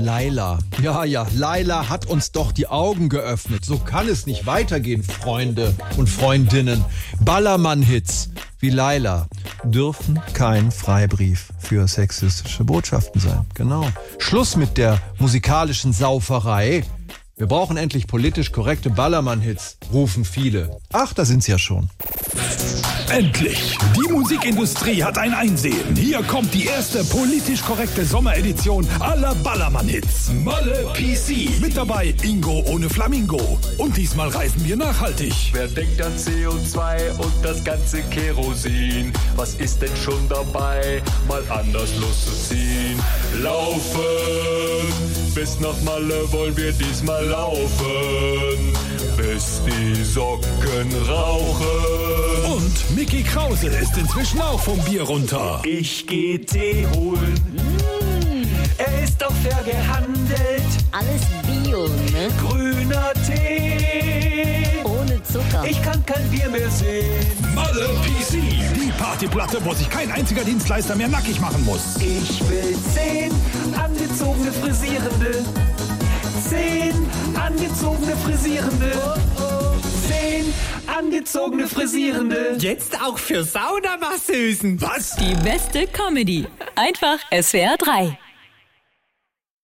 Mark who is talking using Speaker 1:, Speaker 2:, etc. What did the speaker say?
Speaker 1: Laila. Ja, ja, Laila hat uns doch die Augen geöffnet. So kann es nicht weitergehen, Freunde und Freundinnen. Ballermann-Hits wie Laila dürfen kein Freibrief für sexistische Botschaften sein. Genau. Schluss mit der musikalischen Sauferei. Wir brauchen endlich politisch korrekte Ballermann-Hits, rufen viele. Ach, da sind's ja schon.
Speaker 2: Endlich! Die Musikindustrie hat ein Einsehen. Hier kommt die erste politisch korrekte Sommeredition aller Ballermann-Hits. Malle PC. Mit dabei Ingo ohne Flamingo. Und diesmal reisen wir nachhaltig.
Speaker 3: Wer denkt an CO2 und das ganze Kerosin? Was ist denn schon dabei? Mal anders loszuziehen. Laufen! Bis nach Malle wollen wir diesmal laufen. Bis die Socken rauchen.
Speaker 2: Und Mickey Krause ist inzwischen auch vom Bier runter.
Speaker 3: Ich geh Tee holen. Er ist auch fair gehandelt.
Speaker 4: Alles Bio, ne?
Speaker 3: Grüner Tee.
Speaker 4: Ohne Zucker.
Speaker 3: Ich kann kein Bier mehr sehen.
Speaker 2: Malle PC. Die Partyplatte, wo sich kein einziger Dienstleister mehr nackig machen muss.
Speaker 3: Ich will angezogene Frisierende. Zehn angezogene Frisierende.
Speaker 5: Jetzt auch für Saunamasseusen.
Speaker 2: Was?
Speaker 6: Die beste Comedy. Einfach SWR 3.